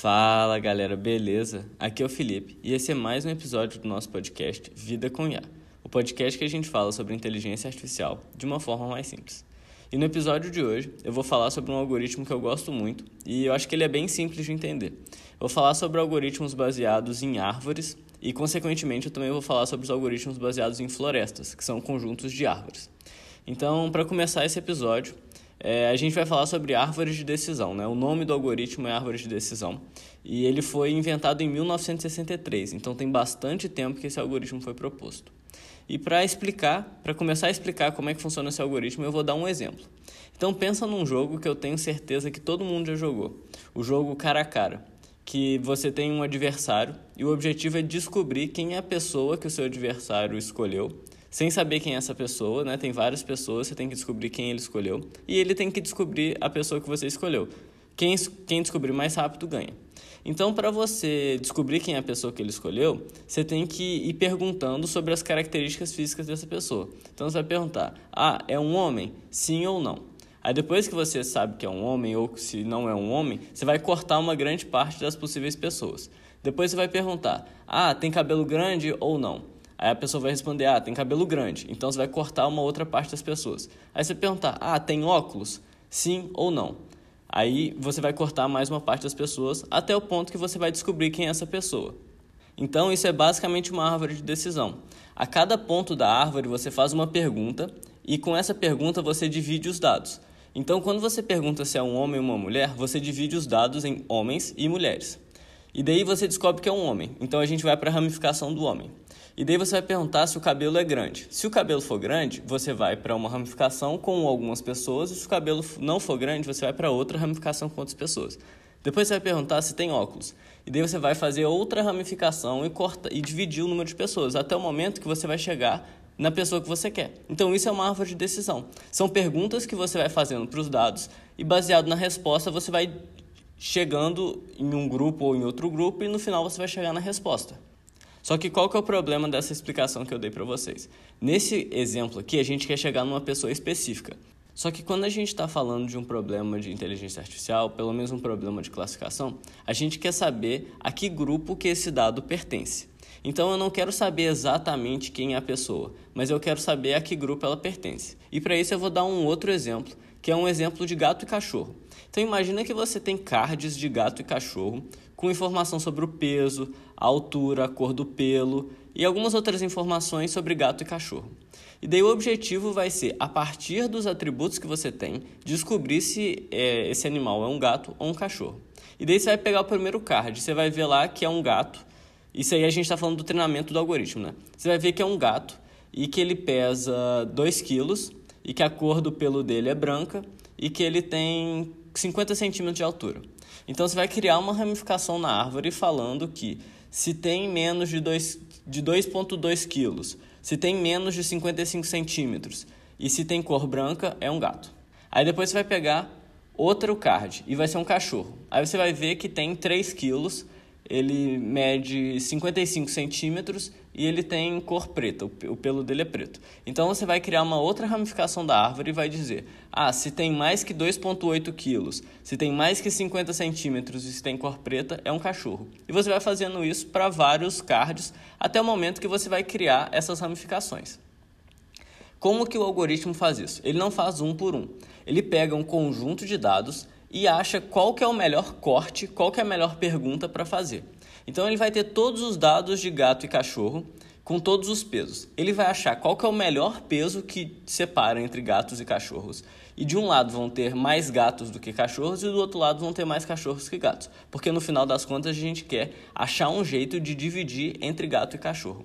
Fala galera, beleza? Aqui é o Felipe e esse é mais um episódio do nosso podcast Vida com IA, o podcast que a gente fala sobre inteligência artificial de uma forma mais simples. E no episódio de hoje eu vou falar sobre um algoritmo que eu gosto muito e eu acho que ele é bem simples de entender. Eu vou falar sobre algoritmos baseados em árvores e, consequentemente, eu também vou falar sobre os algoritmos baseados em florestas, que são conjuntos de árvores. Então, para começar esse episódio, é, a gente vai falar sobre árvores de decisão. Né? O nome do algoritmo é árvore de decisão e ele foi inventado em 1963, então tem bastante tempo que esse algoritmo foi proposto. E para explicar, para começar a explicar como é que funciona esse algoritmo, eu vou dar um exemplo. Então pensa num jogo que eu tenho certeza que todo mundo já jogou, o jogo cara a cara, que você tem um adversário e o objetivo é descobrir quem é a pessoa que o seu adversário escolheu sem saber quem é essa pessoa, né? Tem várias pessoas, você tem que descobrir quem ele escolheu. E ele tem que descobrir a pessoa que você escolheu. Quem, quem descobrir mais rápido ganha. Então, para você descobrir quem é a pessoa que ele escolheu, você tem que ir perguntando sobre as características físicas dessa pessoa. Então, você vai perguntar: ah, é um homem? Sim ou não? Aí, depois que você sabe que é um homem ou se não é um homem, você vai cortar uma grande parte das possíveis pessoas. Depois, você vai perguntar: ah, tem cabelo grande ou não? Aí a pessoa vai responder: Ah, tem cabelo grande. Então você vai cortar uma outra parte das pessoas. Aí você perguntar: Ah, tem óculos? Sim ou não? Aí você vai cortar mais uma parte das pessoas até o ponto que você vai descobrir quem é essa pessoa. Então isso é basicamente uma árvore de decisão. A cada ponto da árvore você faz uma pergunta e com essa pergunta você divide os dados. Então quando você pergunta se é um homem ou uma mulher, você divide os dados em homens e mulheres. E daí você descobre que é um homem. Então a gente vai para a ramificação do homem. E daí você vai perguntar se o cabelo é grande. Se o cabelo for grande, você vai para uma ramificação com algumas pessoas, e se o cabelo não for grande, você vai para outra ramificação com outras pessoas. Depois você vai perguntar se tem óculos. E daí você vai fazer outra ramificação e, corta, e dividir o número de pessoas, até o momento que você vai chegar na pessoa que você quer. Então isso é uma árvore de decisão. São perguntas que você vai fazendo para os dados e baseado na resposta você vai chegando em um grupo ou em outro grupo e no final você vai chegar na resposta. Só que qual que é o problema dessa explicação que eu dei para vocês? Nesse exemplo aqui, a gente quer chegar numa pessoa específica. Só que quando a gente está falando de um problema de inteligência artificial, pelo menos um problema de classificação, a gente quer saber a que grupo que esse dado pertence. Então eu não quero saber exatamente quem é a pessoa, mas eu quero saber a que grupo ela pertence. E para isso eu vou dar um outro exemplo, que é um exemplo de gato e cachorro. Então imagina que você tem cards de gato e cachorro com informação sobre o peso, a altura, a cor do pelo e algumas outras informações sobre gato e cachorro. E daí o objetivo vai ser, a partir dos atributos que você tem, descobrir se é, esse animal é um gato ou um cachorro. E daí você vai pegar o primeiro card, você vai ver lá que é um gato. Isso aí a gente está falando do treinamento do algoritmo, né? Você vai ver que é um gato e que ele pesa 2 quilos e que a cor do pelo dele é branca e que ele tem 50 centímetros de altura. Então você vai criar uma ramificação na árvore falando que se tem menos de 2,2 de 2,2 quilos, se tem menos de 55 centímetros e se tem cor branca, é um gato. Aí depois você vai pegar outro card e vai ser um cachorro. Aí você vai ver que tem 3 quilos ele mede 55 centímetros e ele tem cor preta, o pelo dele é preto. Então você vai criar uma outra ramificação da árvore e vai dizer: ah, se tem mais que 2,8 quilos, se tem mais que 50 centímetros e se tem cor preta, é um cachorro. E você vai fazendo isso para vários cards até o momento que você vai criar essas ramificações. Como que o algoritmo faz isso? Ele não faz um por um. Ele pega um conjunto de dados e acha qual que é o melhor corte, qual que é a melhor pergunta para fazer. Então ele vai ter todos os dados de gato e cachorro com todos os pesos. Ele vai achar qual é o melhor peso que separa entre gatos e cachorros. E de um lado vão ter mais gatos do que cachorros e do outro lado vão ter mais cachorros que gatos. Porque no final das contas a gente quer achar um jeito de dividir entre gato e cachorro.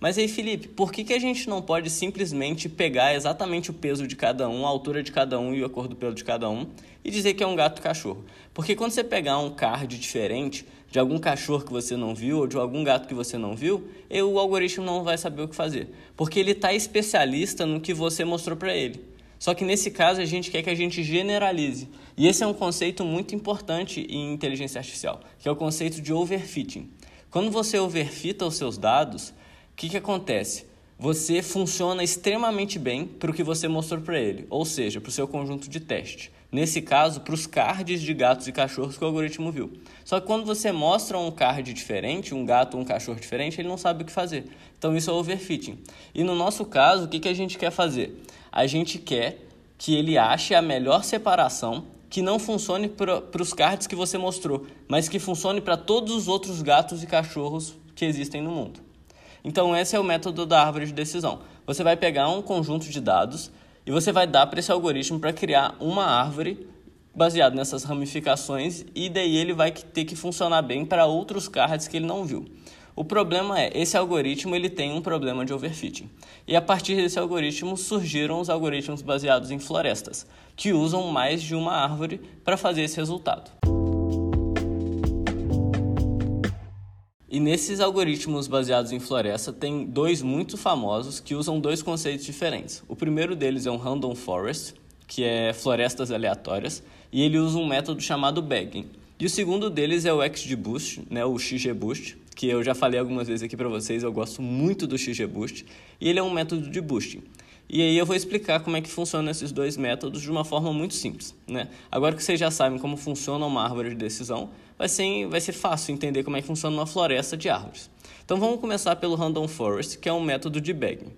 Mas aí, Felipe, por que, que a gente não pode simplesmente pegar exatamente o peso de cada um, a altura de cada um e a cor do pelo de cada um e dizer que é um gato cachorro? Porque quando você pegar um card diferente de algum cachorro que você não viu ou de algum gato que você não viu, o algoritmo não vai saber o que fazer. Porque ele está especialista no que você mostrou para ele. Só que nesse caso a gente quer que a gente generalize. E esse é um conceito muito importante em inteligência artificial, que é o conceito de overfitting. Quando você overfita os seus dados, que, que acontece? você funciona extremamente bem para o que você mostrou para ele, ou seja, para o seu conjunto de teste. Nesse caso, para os cards de gatos e cachorros que o algoritmo viu. Só que quando você mostra um card diferente, um gato ou um cachorro diferente, ele não sabe o que fazer. Então isso é overfitting. E no nosso caso, o que, que a gente quer fazer? A gente quer que ele ache a melhor separação que não funcione para os cards que você mostrou, mas que funcione para todos os outros gatos e cachorros que existem no mundo. Então, esse é o método da árvore de decisão. Você vai pegar um conjunto de dados e você vai dar para esse algoritmo para criar uma árvore baseado nessas ramificações e daí ele vai ter que funcionar bem para outros cards que ele não viu. O problema é, esse algoritmo ele tem um problema de overfitting. E a partir desse algoritmo surgiram os algoritmos baseados em florestas, que usam mais de uma árvore para fazer esse resultado. E nesses algoritmos baseados em floresta, tem dois muito famosos que usam dois conceitos diferentes. O primeiro deles é um Random Forest, que é florestas aleatórias, e ele usa um método chamado bagging. E o segundo deles é o XGBoost, né, o XGBoost, que eu já falei algumas vezes aqui para vocês, eu gosto muito do XGBoost, e ele é um método de boosting. E aí eu vou explicar como é que funcionam esses dois métodos de uma forma muito simples. Né? Agora que vocês já sabem como funciona uma árvore de decisão, vai ser, vai ser fácil entender como é que funciona uma floresta de árvores. Então vamos começar pelo Random Forest, que é um método de bagging.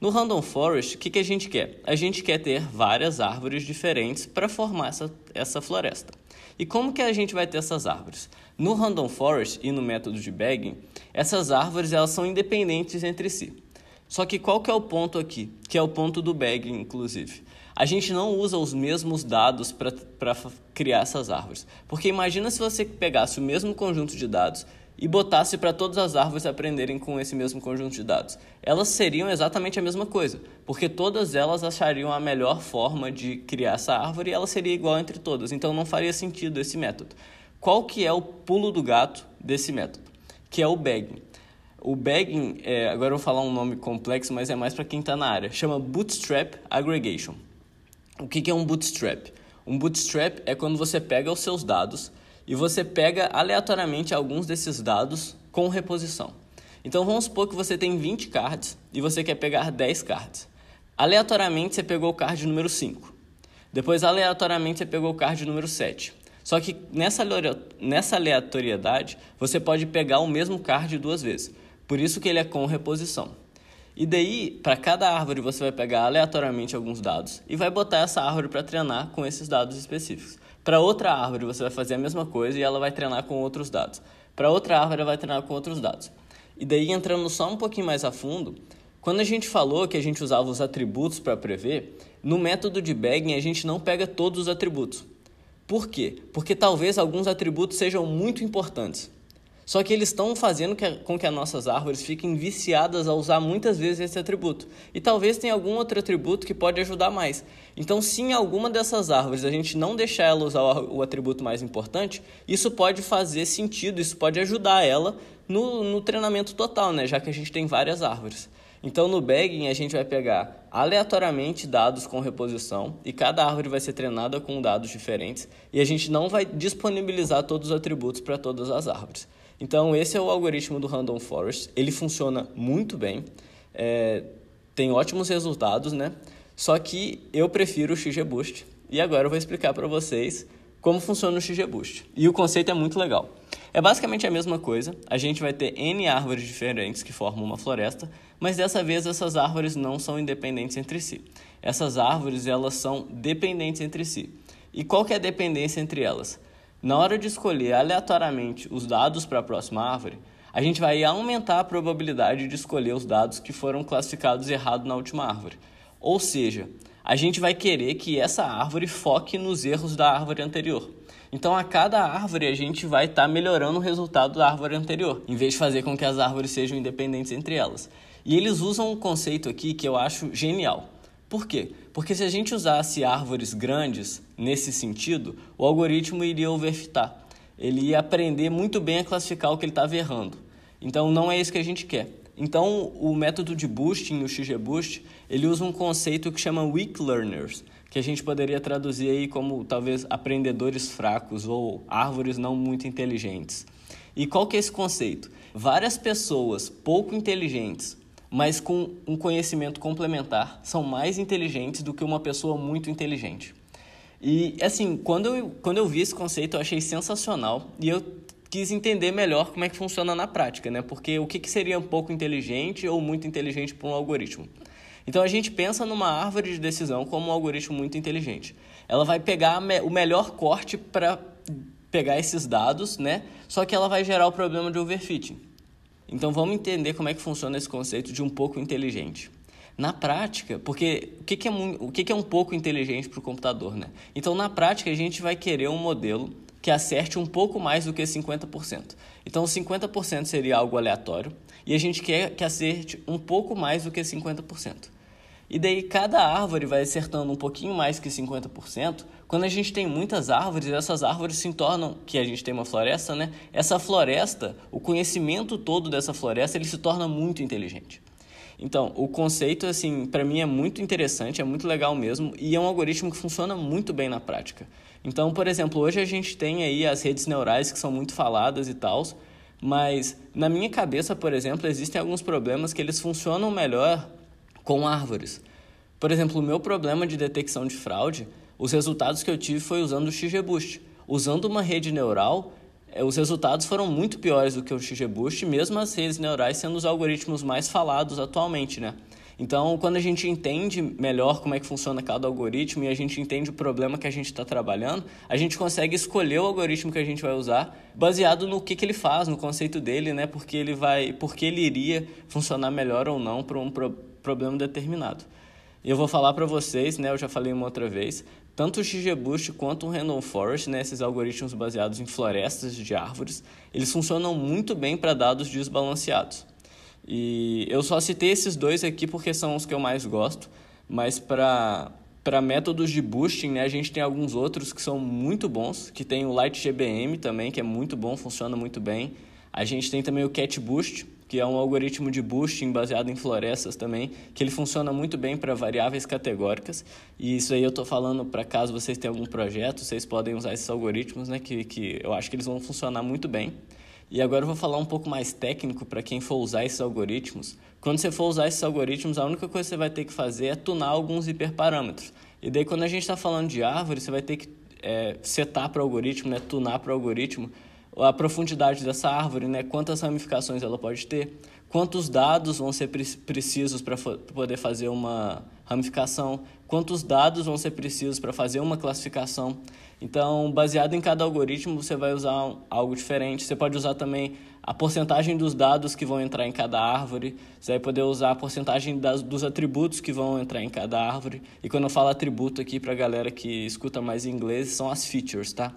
No Random Forest, o que, que a gente quer? A gente quer ter várias árvores diferentes para formar essa, essa floresta. E como que a gente vai ter essas árvores? No Random Forest e no método de bagging, essas árvores elas são independentes entre si. Só que qual que é o ponto aqui? Que é o ponto do bagging, inclusive. A gente não usa os mesmos dados para criar essas árvores. Porque imagina se você pegasse o mesmo conjunto de dados e botasse para todas as árvores aprenderem com esse mesmo conjunto de dados. Elas seriam exatamente a mesma coisa, porque todas elas achariam a melhor forma de criar essa árvore e ela seria igual entre todas. Então não faria sentido esse método. Qual que é o pulo do gato desse método? Que é o bagging. O bagging, é, agora eu vou falar um nome complexo, mas é mais para quem está na área. Chama Bootstrap Aggregation. O que, que é um bootstrap? Um bootstrap é quando você pega os seus dados e você pega aleatoriamente alguns desses dados com reposição. Então vamos supor que você tem 20 cards e você quer pegar 10 cards. Aleatoriamente você pegou o card número 5. Depois aleatoriamente você pegou o card número 7. Só que nessa, aleatoriedade você pode pegar o mesmo card duas vezes. Por isso que ele é com reposição. E daí, para cada árvore você vai pegar aleatoriamente alguns dados e vai botar essa árvore para treinar com esses dados específicos. Para outra árvore, você vai fazer a mesma coisa e ela vai treinar com outros dados. Para outra árvore, ela vai treinar com outros dados. E daí, entrando só um pouquinho mais a fundo, quando a gente falou que a gente usava os atributos para prever, no método de bagging a gente não pega todos os atributos. Por quê? Porque talvez alguns atributos sejam muito importantes. Só que eles estão fazendo que, com que as nossas árvores fiquem viciadas a usar muitas vezes esse atributo. E talvez tenha algum outro atributo que pode ajudar mais. Então, se em alguma dessas árvores a gente não deixar ela usar o atributo mais importante, isso pode fazer sentido, isso pode ajudar ela no, no treinamento total, né? já que a gente tem várias árvores. Então, no bagging, a gente vai pegar aleatoriamente dados com reposição e cada árvore vai ser treinada com dados diferentes e a gente não vai disponibilizar todos os atributos para todas as árvores. Então, esse é o algoritmo do Random Forest. Ele funciona muito bem, é, tem ótimos resultados, né? Só que eu prefiro o XGBoost. E agora eu vou explicar para vocês como funciona o XGBoost. E o conceito é muito legal. É basicamente a mesma coisa. A gente vai ter N árvores diferentes que formam uma floresta, mas dessa vez essas árvores não são independentes entre si. Essas árvores elas são dependentes entre si. E qual que é a dependência entre elas? Na hora de escolher aleatoriamente os dados para a próxima árvore, a gente vai aumentar a probabilidade de escolher os dados que foram classificados errado na última árvore. Ou seja, a gente vai querer que essa árvore foque nos erros da árvore anterior. Então, a cada árvore, a gente vai estar tá melhorando o resultado da árvore anterior, em vez de fazer com que as árvores sejam independentes entre elas. E eles usam um conceito aqui que eu acho genial. Por quê? Porque se a gente usasse árvores grandes nesse sentido, o algoritmo iria overfitar. Ele ia aprender muito bem a classificar o que ele estava errando. Então não é isso que a gente quer. Então o método de boosting, o XGBoost, ele usa um conceito que chama weak learners, que a gente poderia traduzir aí como talvez aprendedores fracos ou árvores não muito inteligentes. E qual que é esse conceito? Várias pessoas pouco inteligentes mas com um conhecimento complementar, são mais inteligentes do que uma pessoa muito inteligente. E assim, quando eu, quando eu vi esse conceito, eu achei sensacional e eu quis entender melhor como é que funciona na prática, né? Porque o que, que seria um pouco inteligente ou muito inteligente para um algoritmo? Então a gente pensa numa árvore de decisão como um algoritmo muito inteligente. Ela vai pegar o melhor corte para pegar esses dados, né? Só que ela vai gerar o problema de overfitting. Então vamos entender como é que funciona esse conceito de um pouco inteligente. Na prática, porque o que, é, o que é um pouco inteligente para o computador, né? Então na prática a gente vai querer um modelo que acerte um pouco mais do que 50%. Então 50% seria algo aleatório e a gente quer que acerte um pouco mais do que 50%. E daí cada árvore vai acertando um pouquinho mais que 50%. Quando a gente tem muitas árvores, essas árvores se tornam, que a gente tem uma floresta, né? Essa floresta, o conhecimento todo dessa floresta, ele se torna muito inteligente. Então, o conceito, assim, para mim é muito interessante, é muito legal mesmo, e é um algoritmo que funciona muito bem na prática. Então, por exemplo, hoje a gente tem aí as redes neurais que são muito faladas e tal, mas na minha cabeça, por exemplo, existem alguns problemas que eles funcionam melhor com árvores. Por exemplo, o meu problema de detecção de fraude, os resultados que eu tive foi usando o XGBoost. Usando uma rede neural, eh, os resultados foram muito piores do que o XGBoost, mesmo as redes neurais sendo os algoritmos mais falados atualmente, né? Então, quando a gente entende melhor como é que funciona cada algoritmo e a gente entende o problema que a gente está trabalhando, a gente consegue escolher o algoritmo que a gente vai usar baseado no que, que ele faz, no conceito dele, né? Porque ele vai, porque ele iria funcionar melhor ou não para um pro problema determinado. E eu vou falar para vocês, né, eu já falei uma outra vez, tanto o XGBoost quanto o Random Forest, né, esses algoritmos baseados em florestas de árvores, eles funcionam muito bem para dados desbalanceados. E eu só citei esses dois aqui porque são os que eu mais gosto, mas para métodos de boosting, né, a gente tem alguns outros que são muito bons, que tem o LightGBM também, que é muito bom, funciona muito bem. A gente tem também o CatBoost, que é um algoritmo de boosting baseado em florestas também, que ele funciona muito bem para variáveis categóricas. E isso aí eu estou falando para caso vocês tenham algum projeto, vocês podem usar esses algoritmos, né, que, que eu acho que eles vão funcionar muito bem. E agora eu vou falar um pouco mais técnico para quem for usar esses algoritmos. Quando você for usar esses algoritmos, a única coisa que você vai ter que fazer é tunar alguns hiperparâmetros. E daí, quando a gente está falando de árvore, você vai ter que é, setar para o algoritmo, né, tunar para o algoritmo a profundidade dessa árvore, né? quantas ramificações ela pode ter, quantos dados vão ser precisos para poder fazer uma ramificação, quantos dados vão ser precisos para fazer uma classificação. Então, baseado em cada algoritmo, você vai usar algo diferente. Você pode usar também a porcentagem dos dados que vão entrar em cada árvore, você vai poder usar a porcentagem das, dos atributos que vão entrar em cada árvore. E quando eu falo atributo aqui para a galera que escuta mais inglês, são as features, tá?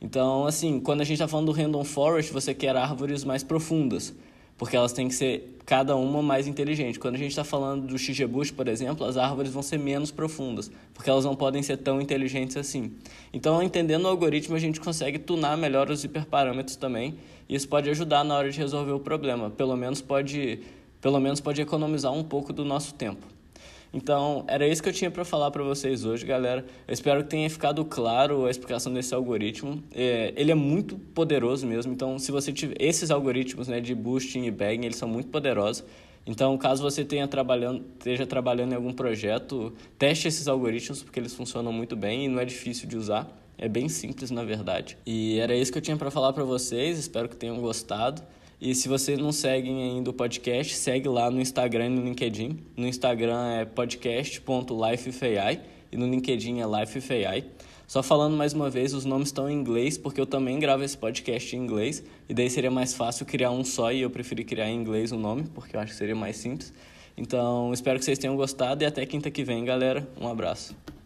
Então, assim, quando a gente está falando do Random Forest, você quer árvores mais profundas, porque elas têm que ser cada uma mais inteligente. Quando a gente está falando do XGBoost, por exemplo, as árvores vão ser menos profundas, porque elas não podem ser tão inteligentes assim. Então, entendendo o algoritmo, a gente consegue tunar melhor os hiperparâmetros também, e isso pode ajudar na hora de resolver o problema. Pelo menos pode, pelo menos pode economizar um pouco do nosso tempo. Então, era isso que eu tinha para falar para vocês hoje, galera. Eu espero que tenha ficado claro a explicação desse algoritmo. É, ele é muito poderoso mesmo. Então, se você tiver esses algoritmos, né, de boosting e bagging, eles são muito poderosos. Então, caso você tenha trabalhando, esteja trabalhando em algum projeto, teste esses algoritmos porque eles funcionam muito bem e não é difícil de usar. É bem simples, na verdade. E era isso que eu tinha para falar para vocês. Espero que tenham gostado. E se vocês não seguem ainda o podcast, segue lá no Instagram e no LinkedIn. No Instagram é podcast.lifefai e no LinkedIn é lifefai. Só falando mais uma vez, os nomes estão em inglês, porque eu também gravo esse podcast em inglês, e daí seria mais fácil criar um só, e eu preferi criar em inglês o nome, porque eu acho que seria mais simples. Então, espero que vocês tenham gostado e até quinta que vem, galera. Um abraço.